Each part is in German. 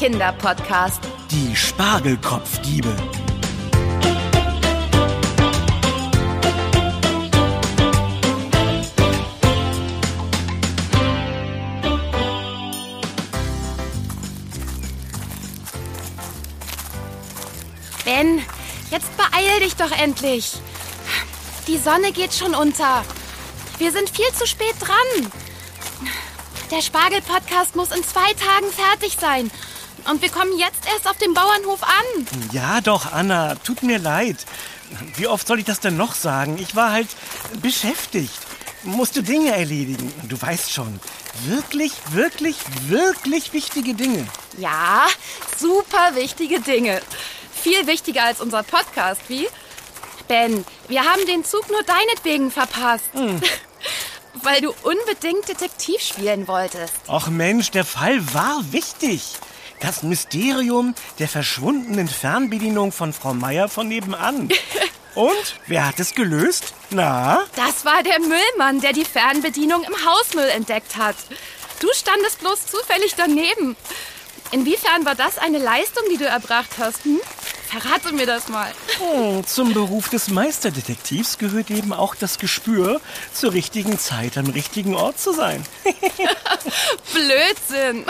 Kinderpodcast. Die Spargelkopfdiebe. Ben, jetzt beeil dich doch endlich. Die Sonne geht schon unter. Wir sind viel zu spät dran. Der Spargel-Podcast muss in zwei Tagen fertig sein. Und wir kommen jetzt erst auf dem Bauernhof an. Ja doch, Anna, tut mir leid. Wie oft soll ich das denn noch sagen? Ich war halt beschäftigt. Musste Dinge erledigen. Du weißt schon. Wirklich, wirklich, wirklich wichtige Dinge. Ja, super wichtige Dinge. Viel wichtiger als unser Podcast, wie? Ben, wir haben den Zug nur deinetwegen verpasst. Weil du unbedingt Detektiv spielen wolltest. Ach Mensch, der Fall war wichtig. Das Mysterium der verschwundenen Fernbedienung von Frau Meier von nebenan. Und wer hat es gelöst? Na? Das war der Müllmann, der die Fernbedienung im Hausmüll entdeckt hat. Du standest bloß zufällig daneben. Inwiefern war das eine Leistung, die du erbracht hast? Hm? Verrate mir das mal. Hm, Zum Beruf des Meisterdetektivs gehört eben auch das Gespür, zur richtigen Zeit am richtigen Ort zu sein. Blödsinn.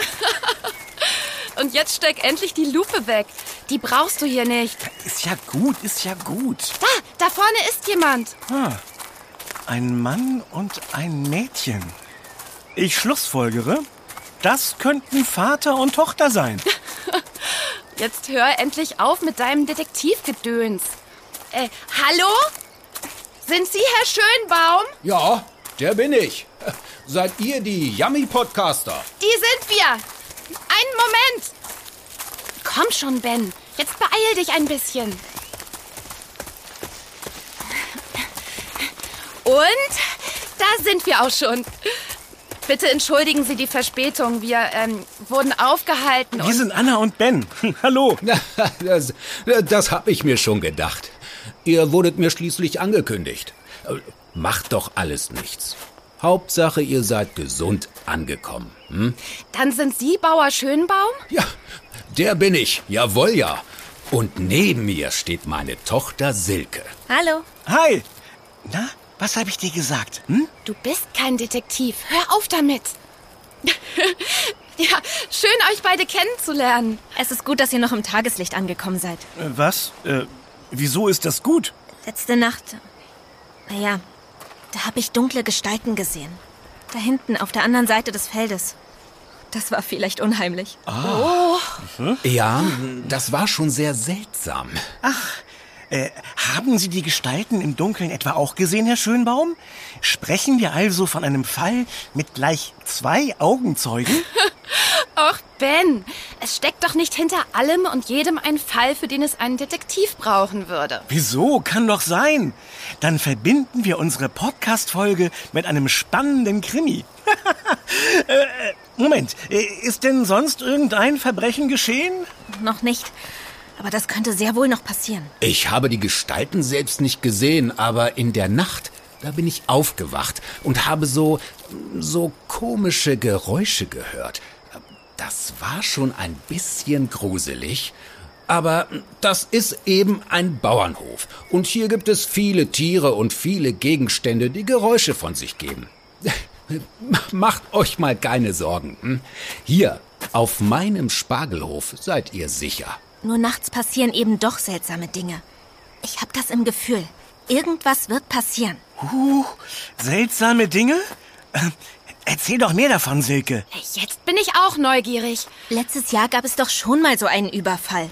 Und jetzt steck endlich die Lupe weg. Die brauchst du hier nicht. Ist ja gut, ist ja gut. Da, da vorne ist jemand. Ah, ein Mann und ein Mädchen. Ich schlussfolgere, das könnten Vater und Tochter sein. Jetzt hör endlich auf mit deinem Detektivgedöns. Äh, hallo? Sind Sie Herr Schönbaum? Ja, der bin ich. Seid ihr die Yummy-Podcaster? Die sind wir. Einen Moment. Komm schon, Ben. Jetzt beeil dich ein bisschen. Und da sind wir auch schon. Bitte entschuldigen Sie die Verspätung. Wir ähm, wurden aufgehalten. Wir sind Anna und Ben. Hallo. Das, das hab ich mir schon gedacht. Ihr wurdet mir schließlich angekündigt. Äh, Macht doch alles nichts. Hauptsache, ihr seid gesund angekommen. Hm? dann sind Sie Bauer Schönbaum? Ja, der bin ich. Jawohl, ja. Und neben mir steht meine Tochter Silke. Hallo. Hi. Na, was habe ich dir gesagt? Hm? Du bist kein Detektiv. Hör auf damit. ja, schön euch beide kennenzulernen. Es ist gut, dass ihr noch im Tageslicht angekommen seid. Äh, was? Äh, wieso ist das gut? Letzte Nacht. Naja, da habe ich dunkle Gestalten gesehen. Da hinten auf der anderen Seite des Feldes. Das war vielleicht unheimlich. Ja, das war schon sehr seltsam. Äh, haben Sie die Gestalten im Dunkeln etwa auch gesehen, Herr Schönbaum? Sprechen wir also von einem Fall mit gleich zwei Augenzeugen? Och, Ben, es steckt doch nicht hinter allem und jedem ein Fall, für den es einen Detektiv brauchen würde. Wieso? Kann doch sein. Dann verbinden wir unsere Podcast-Folge mit einem spannenden Krimi. äh, äh, Moment, äh, ist denn sonst irgendein Verbrechen geschehen? Noch nicht. Aber das könnte sehr wohl noch passieren. Ich habe die Gestalten selbst nicht gesehen, aber in der Nacht, da bin ich aufgewacht und habe so, so komische Geräusche gehört. Das war schon ein bisschen gruselig. Aber das ist eben ein Bauernhof. Und hier gibt es viele Tiere und viele Gegenstände, die Geräusche von sich geben. Macht euch mal keine Sorgen. hm? Hier, auf meinem Spargelhof seid ihr sicher. Nur nachts passieren eben doch seltsame Dinge. Ich habe das im Gefühl. Irgendwas wird passieren. Uh, seltsame Dinge? Äh, erzähl doch mehr davon, Silke. Jetzt bin ich auch neugierig. Letztes Jahr gab es doch schon mal so einen Überfall.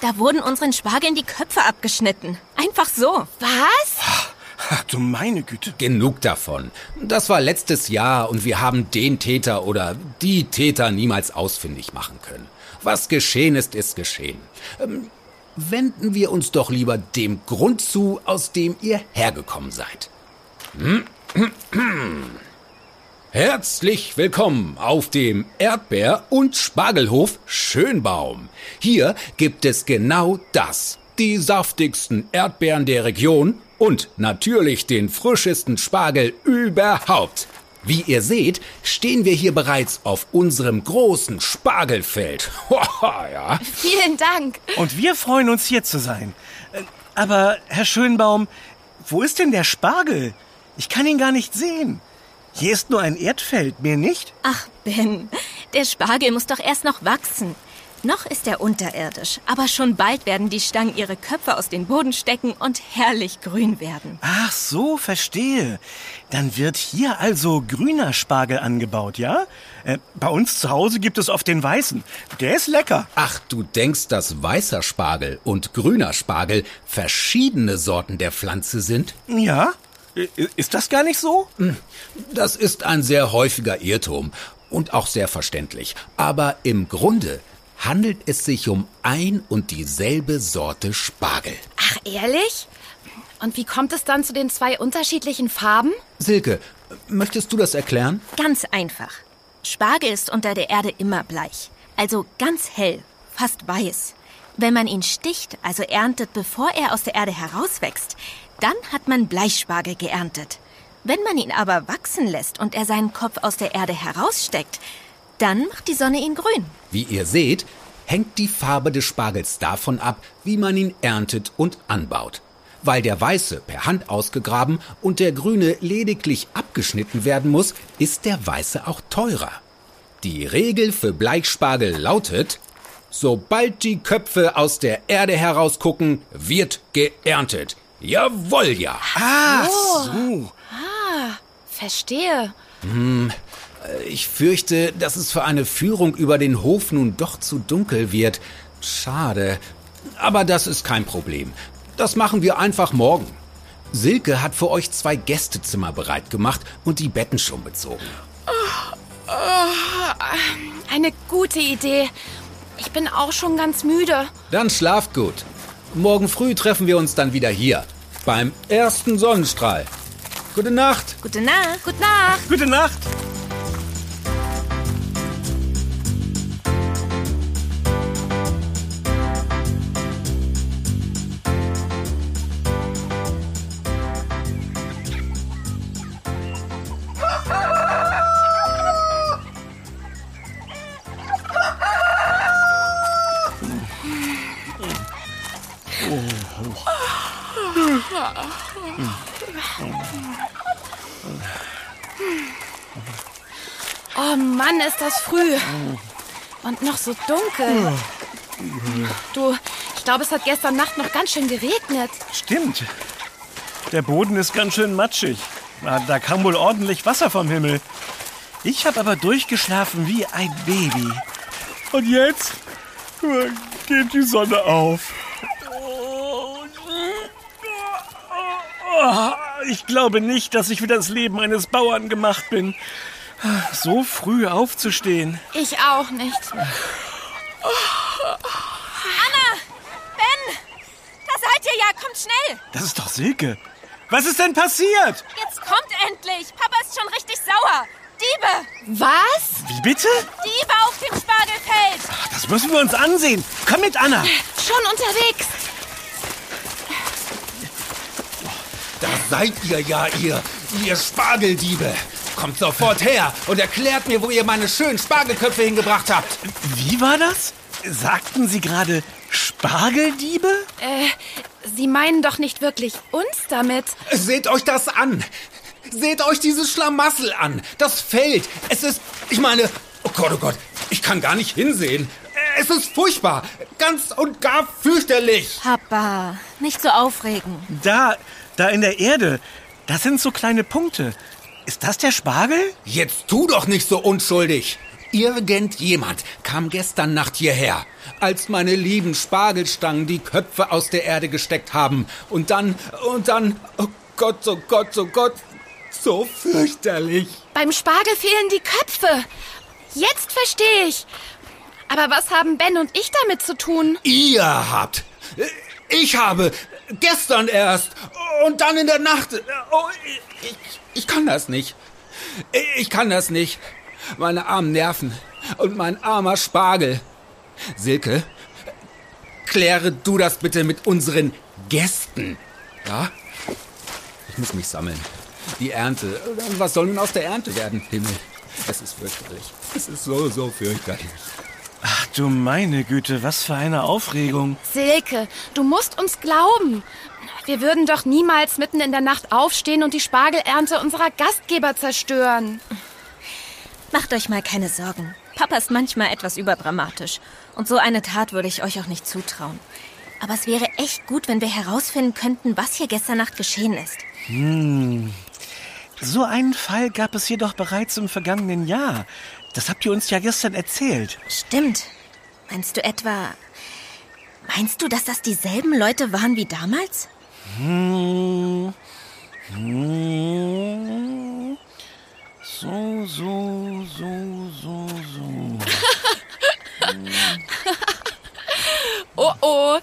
Da wurden unseren Spargeln die Köpfe abgeschnitten. Einfach so. Was? Ach du meine Güte. Genug davon. Das war letztes Jahr und wir haben den Täter oder die Täter niemals ausfindig machen können. Was geschehen ist, ist geschehen. Ähm, wenden wir uns doch lieber dem Grund zu, aus dem ihr hergekommen seid. Hm? Herzlich willkommen auf dem Erdbeer- und Spargelhof Schönbaum. Hier gibt es genau das. Die saftigsten Erdbeeren der Region und natürlich den frischesten Spargel überhaupt. Wie ihr seht, stehen wir hier bereits auf unserem großen Spargelfeld. ja. Vielen Dank. Und wir freuen uns hier zu sein. Äh, Aber, Herr Schönbaum, wo ist denn der Spargel? Ich kann ihn gar nicht sehen. Hier ist nur ein Erdfeld, mehr nicht? Ach, Ben, der Spargel muss doch erst noch wachsen. Noch ist er unterirdisch, aber schon bald werden die Stangen ihre Köpfe aus dem Boden stecken und herrlich grün werden. Ach so, verstehe. Dann wird hier also grüner Spargel angebaut, ja? Äh, bei uns zu Hause gibt es oft den weißen. Der ist lecker. Ach, du denkst, dass weißer Spargel und grüner Spargel verschiedene Sorten der Pflanze sind? Ja? Ist das gar nicht so? Das ist ein sehr häufiger Irrtum und auch sehr verständlich. Aber im Grunde handelt es sich um ein und dieselbe Sorte Spargel. Ach, ehrlich? Und wie kommt es dann zu den zwei unterschiedlichen Farben? Silke, möchtest du das erklären? Ganz einfach. Spargel ist unter der Erde immer bleich, also ganz hell, fast weiß. Wenn man ihn sticht, also erntet, bevor er aus der Erde herauswächst, dann hat man Bleichspargel geerntet. Wenn man ihn aber wachsen lässt und er seinen Kopf aus der Erde heraussteckt, dann macht die Sonne ihn grün. Wie ihr seht, hängt die Farbe des Spargels davon ab, wie man ihn erntet und anbaut. Weil der weiße per Hand ausgegraben und der grüne lediglich abgeschnitten werden muss, ist der weiße auch teurer. Die Regel für Bleichspargel lautet, sobald die Köpfe aus der Erde herausgucken, wird geerntet. Jawohl, ja. Ah, so. Verstehe. Ich fürchte, dass es für eine Führung über den Hof nun doch zu dunkel wird. Schade. Aber das ist kein Problem. Das machen wir einfach morgen. Silke hat für euch zwei Gästezimmer bereit gemacht und die Betten schon bezogen. Eine gute Idee. Ich bin auch schon ganz müde. Dann schlaft gut. Morgen früh treffen wir uns dann wieder hier. Beim ersten Sonnenstrahl. Gute Nacht. Gute Nacht. Gute Nacht. Gute Nacht. Mann, ist das früh. Und noch so dunkel. Du, ich glaube, es hat gestern Nacht noch ganz schön geregnet. Stimmt. Der Boden ist ganz schön matschig. Da kam wohl ordentlich Wasser vom Himmel. Ich habe aber durchgeschlafen wie ein Baby. Und jetzt äh, geht die Sonne auf. Ich glaube nicht, dass ich für das Leben eines Bauern gemacht bin. So früh aufzustehen. Ich auch nicht. Ben! Da seid ihr ja, kommt schnell! Das ist doch Silke. Was ist denn passiert? Jetzt kommt endlich! Papa ist schon richtig sauer! Diebe! Was? Wie bitte? Diebe auf dem Spargelfeld! Das müssen wir uns ansehen. Komm mit, Anna. Schon unterwegs. Da seid ihr ja, ihr, ihr Spargeldiebe. Kommt sofort her und erklärt mir, wo ihr meine schönen Spargelköpfe hingebracht habt. Wie war das? Sagten Sie gerade Spargeldiebe? Äh, Sie meinen doch nicht wirklich uns damit. Seht euch das an. Seht euch dieses Schlamassel an. Das Feld. Es ist, ich meine, oh Gott, oh Gott, ich kann gar nicht hinsehen. Es ist furchtbar. Ganz und gar fürchterlich. Papa, nicht so aufregen. Da, da in der Erde. Das sind so kleine Punkte. Ist das der Spargel? Jetzt tu doch nicht so unschuldig. Irgendjemand kam gestern Nacht hierher, als meine lieben Spargelstangen die Köpfe aus der Erde gesteckt haben. Und dann, und dann, oh Gott, oh Gott, oh Gott, so fürchterlich. Beim Spargel fehlen die Köpfe. Jetzt verstehe ich. Aber was haben Ben und ich damit zu tun? Ihr habt, ich habe, gestern erst und dann in der Nacht. Oh, ich, ich kann das nicht. Ich kann das nicht. Meine armen Nerven und mein armer Spargel. Silke, kläre du das bitte mit unseren Gästen. Ja? Ich muss mich sammeln. Die Ernte. Was soll nun aus der Ernte werden? Himmel, es ist fürchterlich. Es ist so, so fürchterlich. Du meine Güte, was für eine Aufregung. Silke, du musst uns glauben. Wir würden doch niemals mitten in der Nacht aufstehen und die Spargelernte unserer Gastgeber zerstören. Macht euch mal keine Sorgen. Papa ist manchmal etwas überdramatisch. Und so eine Tat würde ich euch auch nicht zutrauen. Aber es wäre echt gut, wenn wir herausfinden könnten, was hier gestern Nacht geschehen ist. Hm. So einen Fall gab es jedoch bereits im vergangenen Jahr. Das habt ihr uns ja gestern erzählt. Stimmt. Meinst du etwa. Meinst du, dass das dieselben Leute waren wie damals? Hm. Hm. So, so, so, so, so. oh oh,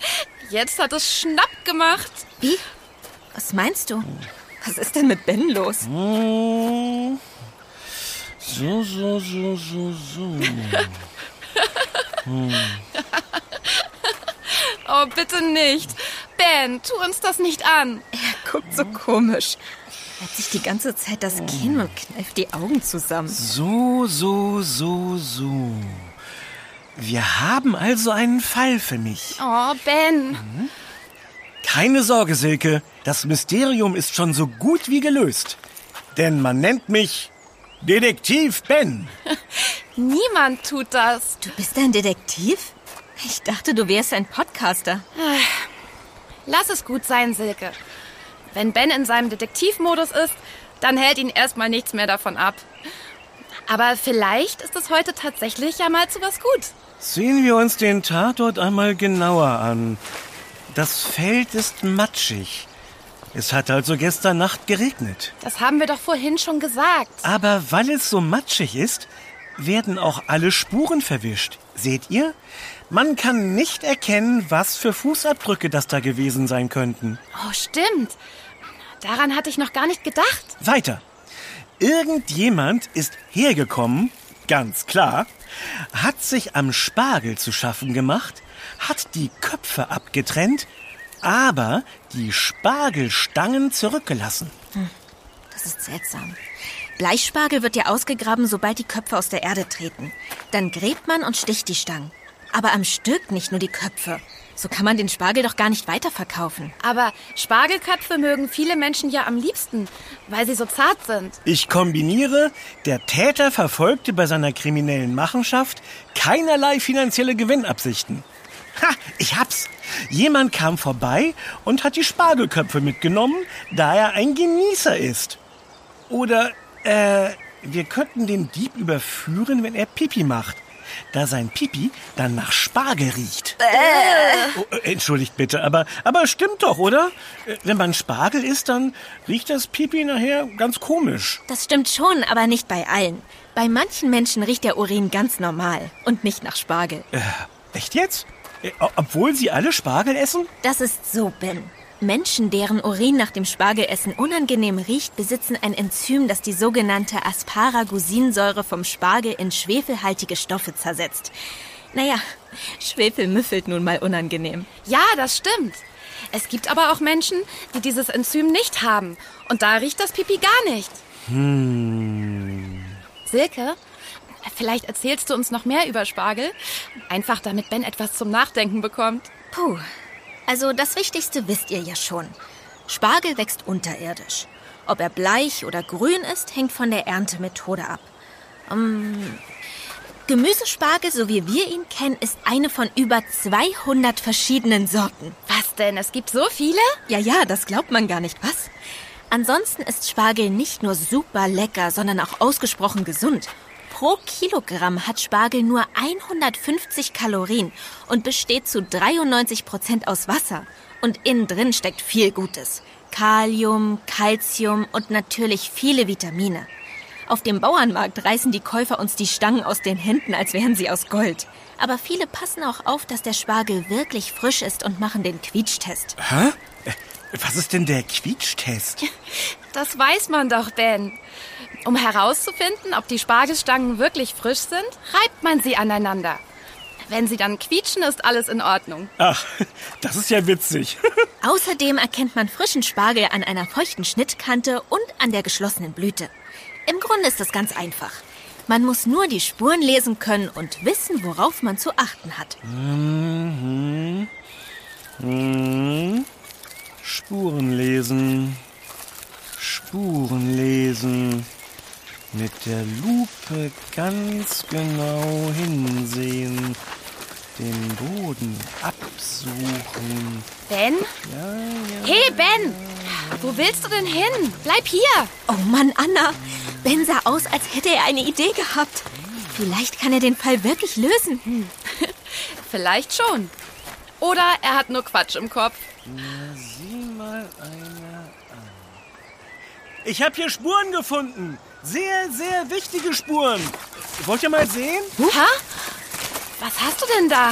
jetzt hat es Schnapp gemacht. Wie? Was meinst du? Was ist denn mit Ben los? Hm. So, so, so, so, so. Hm. Oh, bitte nicht. Ben, tu uns das nicht an. Er guckt so komisch. Er hat sich die ganze Zeit das Kinn und kneift die Augen zusammen. So, so, so, so. Wir haben also einen Fall für mich. Oh, Ben. Mhm. Keine Sorge, Silke. Das Mysterium ist schon so gut wie gelöst. Denn man nennt mich Detektiv Ben. Niemand tut das. Du bist ein Detektiv? Ich dachte, du wärst ein Podcaster. Lass es gut sein, Silke. Wenn Ben in seinem Detektivmodus ist, dann hält ihn erstmal nichts mehr davon ab. Aber vielleicht ist es heute tatsächlich ja mal zu was gut. Sehen wir uns den Tatort einmal genauer an. Das Feld ist matschig. Es hat also gestern Nacht geregnet. Das haben wir doch vorhin schon gesagt. Aber weil es so matschig ist, werden auch alle Spuren verwischt. Seht ihr? Man kann nicht erkennen, was für Fußabdrücke das da gewesen sein könnten. Oh, stimmt. Daran hatte ich noch gar nicht gedacht. Weiter. Irgendjemand ist hergekommen, ganz klar, hat sich am Spargel zu schaffen gemacht, hat die Köpfe abgetrennt, aber die Spargelstangen zurückgelassen. Hm, das ist seltsam. Bleichspargel wird ja ausgegraben, sobald die Köpfe aus der Erde treten. Dann gräbt man und sticht die Stangen. Aber am Stück nicht nur die Köpfe. So kann man den Spargel doch gar nicht weiterverkaufen. Aber Spargelköpfe mögen viele Menschen ja am liebsten, weil sie so zart sind. Ich kombiniere, der Täter verfolgte bei seiner kriminellen Machenschaft keinerlei finanzielle Gewinnabsichten. Ha, ich hab's. Jemand kam vorbei und hat die Spargelköpfe mitgenommen, da er ein Genießer ist. Oder, äh, wir könnten den Dieb überführen, wenn er Pipi macht da sein Pipi dann nach Spargel riecht. Äh. Oh, entschuldigt bitte, aber, aber stimmt doch, oder? Wenn man Spargel isst, dann riecht das Pipi nachher ganz komisch. Das stimmt schon, aber nicht bei allen. Bei manchen Menschen riecht der Urin ganz normal und nicht nach Spargel. Äh, echt jetzt? Obwohl sie alle Spargel essen? Das ist so, Ben. Menschen, deren Urin nach dem Spargelessen unangenehm riecht, besitzen ein Enzym, das die sogenannte Asparagusinsäure vom Spargel in schwefelhaltige Stoffe zersetzt. Naja, Schwefel müffelt nun mal unangenehm. Ja, das stimmt. Es gibt aber auch Menschen, die dieses Enzym nicht haben. Und da riecht das Pipi gar nicht. Hm. Silke, vielleicht erzählst du uns noch mehr über Spargel. Einfach damit Ben etwas zum Nachdenken bekommt. Puh, also das Wichtigste wisst ihr ja schon. Spargel wächst unterirdisch. Ob er bleich oder grün ist, hängt von der Erntemethode ab. Um, Gemüsespargel, so wie wir ihn kennen, ist eine von über 200 verschiedenen Sorten. Was denn? Es gibt so viele? Ja, ja, das glaubt man gar nicht, was? Ansonsten ist Spargel nicht nur super lecker, sondern auch ausgesprochen gesund. Pro Kilogramm hat Spargel nur 150 Kalorien und besteht zu 93 Prozent aus Wasser. Und innen drin steckt viel Gutes. Kalium, Calcium und natürlich viele Vitamine. Auf dem Bauernmarkt reißen die Käufer uns die Stangen aus den Händen, als wären sie aus Gold. Aber viele passen auch auf, dass der Spargel wirklich frisch ist und machen den Quietschtest. Hä? Was ist denn der Quietschtest? Das weiß man doch, Ben. Um herauszufinden, ob die Spargelstangen wirklich frisch sind, reibt man sie aneinander. Wenn sie dann quietschen, ist alles in Ordnung. Ach, das ist ja witzig. Außerdem erkennt man frischen Spargel an einer feuchten Schnittkante und an der geschlossenen Blüte. Im Grunde ist es ganz einfach. Man muss nur die Spuren lesen können und wissen, worauf man zu achten hat. Mhm. Mhm. Spuren lesen. Spuren lesen. Mit der Lupe ganz genau hinsehen. Den Boden absuchen. Ben? Ja, ja. Hey, Ben! Wo willst du denn hin? Bleib hier! Oh Mann, Anna. Ben sah aus, als hätte er eine Idee gehabt. Vielleicht kann er den Fall wirklich lösen. Vielleicht schon. Oder er hat nur Quatsch im Kopf. Sieh mal einer an. Ich habe hier Spuren gefunden. Sehr, sehr wichtige Spuren. Wollt ihr mal sehen? Ha? Was hast du denn da?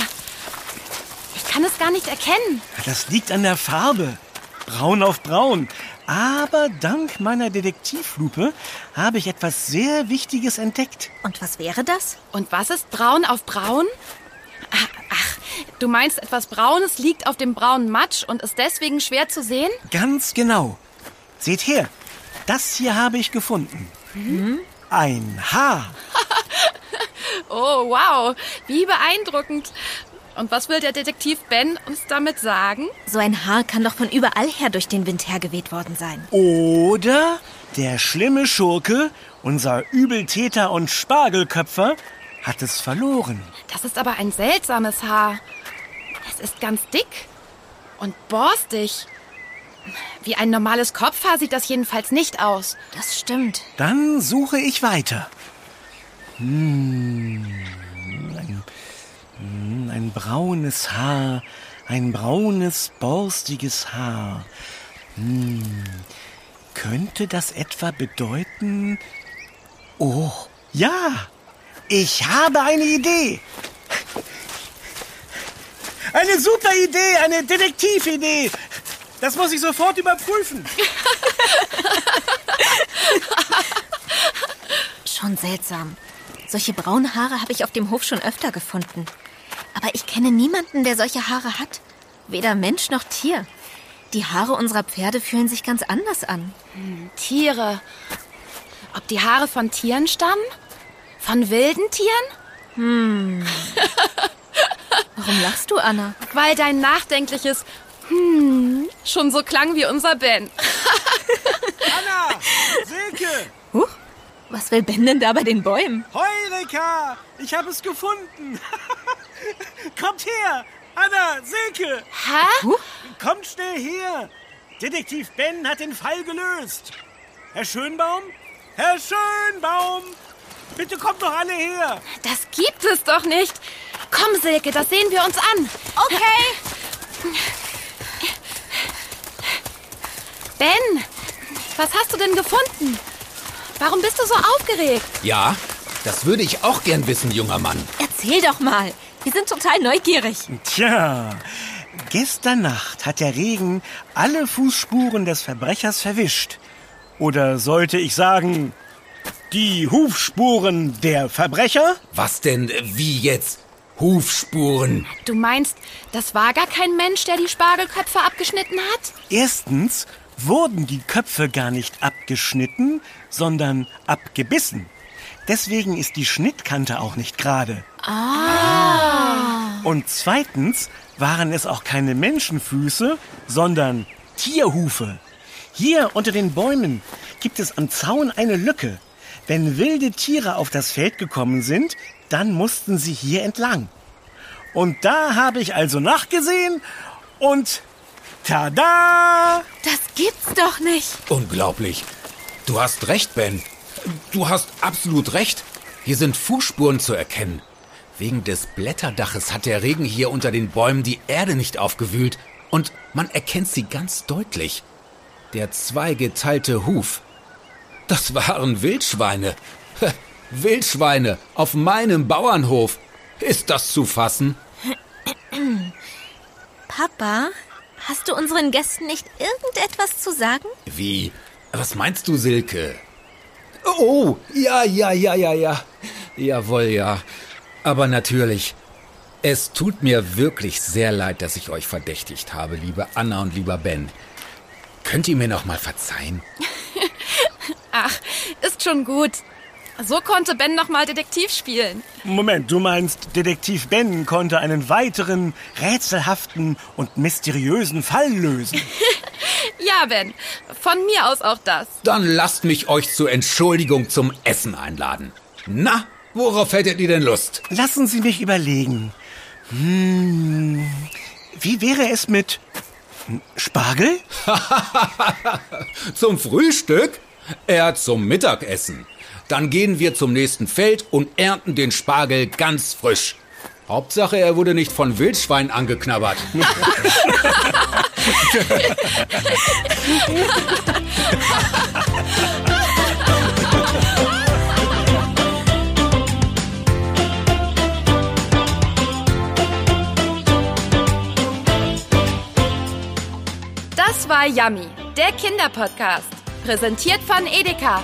Ich kann es gar nicht erkennen. Das liegt an der Farbe. Braun auf braun. Aber dank meiner Detektivlupe habe ich etwas sehr Wichtiges entdeckt. Und was wäre das? Und was ist braun auf braun? Ach, ach, du meinst, etwas Braunes liegt auf dem braunen Matsch und ist deswegen schwer zu sehen? Ganz genau. Seht her, das hier habe ich gefunden. Ein Haar. Oh, wow. Wie beeindruckend. Und was will der Detektiv Ben uns damit sagen? So ein Haar kann doch von überall her durch den Wind hergeweht worden sein. Oder der schlimme Schurke, unser Übeltäter und Spargelköpfer, hat es verloren. Das ist aber ein seltsames Haar. Es ist ganz dick und borstig. Wie ein normales Kopfhaar sieht das jedenfalls nicht aus. Das stimmt. Dann suche ich weiter. Hm, ein, hm, ein braunes Haar, ein braunes, borstiges Haar. Hm, könnte das etwa bedeuten... Oh, ja, ich habe eine Idee. Eine super Idee, eine Detektividee. Das muss ich sofort überprüfen. Schon seltsam. Solche braunen Haare habe ich auf dem Hof schon öfter gefunden. Aber ich kenne niemanden, der solche Haare hat. Weder Mensch noch Tier. Die Haare unserer Pferde fühlen sich ganz anders an. Tiere. Ob die Haare von Tieren stammen? Von wilden Tieren? Warum lachst du, Anna? Weil dein nachdenkliches Hm schon so klang wie unser Ben. Anna, Silke, Huch, was will Ben denn da bei den Bäumen? Heureka, ich habe es gefunden. Kommt her, Anna, Silke, Hä? kommt schnell her. Detektiv Ben hat den Fall gelöst. Herr Schönbaum, Herr Schönbaum, bitte kommt doch alle her. Das gibt es doch nicht. Komm, Silke, das sehen wir uns an. Okay. Ben, was hast du denn gefunden? Warum bist du so aufgeregt? Ja, das würde ich auch gern wissen, junger Mann. Erzähl doch mal. Wir sind total neugierig. Tja, gestern Nacht hat der Regen alle Fußspuren des Verbrechers verwischt. Oder sollte ich sagen, die Hufspuren der Verbrecher? Was denn, äh, wie jetzt? Hufspuren. Du meinst, das war gar kein Mensch, der die Spargelköpfe abgeschnitten hat? Erstens wurden die Köpfe gar nicht abgeschnitten, sondern abgebissen. Deswegen ist die Schnittkante auch nicht gerade. Ah. Und zweitens waren es auch keine Menschenfüße, sondern Tierhufe. Hier unter den Bäumen gibt es am Zaun eine Lücke. Wenn wilde Tiere auf das Feld gekommen sind, dann mussten sie hier entlang. Und da habe ich also nachgesehen und tada! Das gibt's doch nicht. Unglaublich. Du hast recht, Ben. Du hast absolut recht. Hier sind Fußspuren zu erkennen. Wegen des Blätterdaches hat der Regen hier unter den Bäumen die Erde nicht aufgewühlt und man erkennt sie ganz deutlich. Der zweigeteilte Huf. Das waren Wildschweine. Wildschweine auf meinem Bauernhof. Ist das zu fassen? Papa, hast du unseren Gästen nicht irgendetwas zu sagen? Wie? Was meinst du, Silke? Oh, ja, ja, ja, ja, ja. Jawohl, ja. Aber natürlich. Es tut mir wirklich sehr leid, dass ich euch verdächtigt habe, liebe Anna und lieber Ben. Könnt ihr mir noch mal verzeihen? Ach, ist schon gut. So konnte Ben noch mal Detektiv spielen. Moment, du meinst, Detektiv Ben konnte einen weiteren rätselhaften und mysteriösen Fall lösen? Ja, Ben. Von mir aus auch das. Dann lasst mich euch zur Entschuldigung zum Essen einladen. Na, worauf hättet ihr denn Lust? Lassen Sie mich überlegen. Hm, wie wäre es mit Spargel? Zum Frühstück? Er zum Mittagessen. Dann gehen wir zum nächsten Feld und ernten den Spargel ganz frisch. Hauptsache, er wurde nicht von Wildschwein angeknabbert. Das war Yummy, der Kinderpodcast. Präsentiert von Edeka.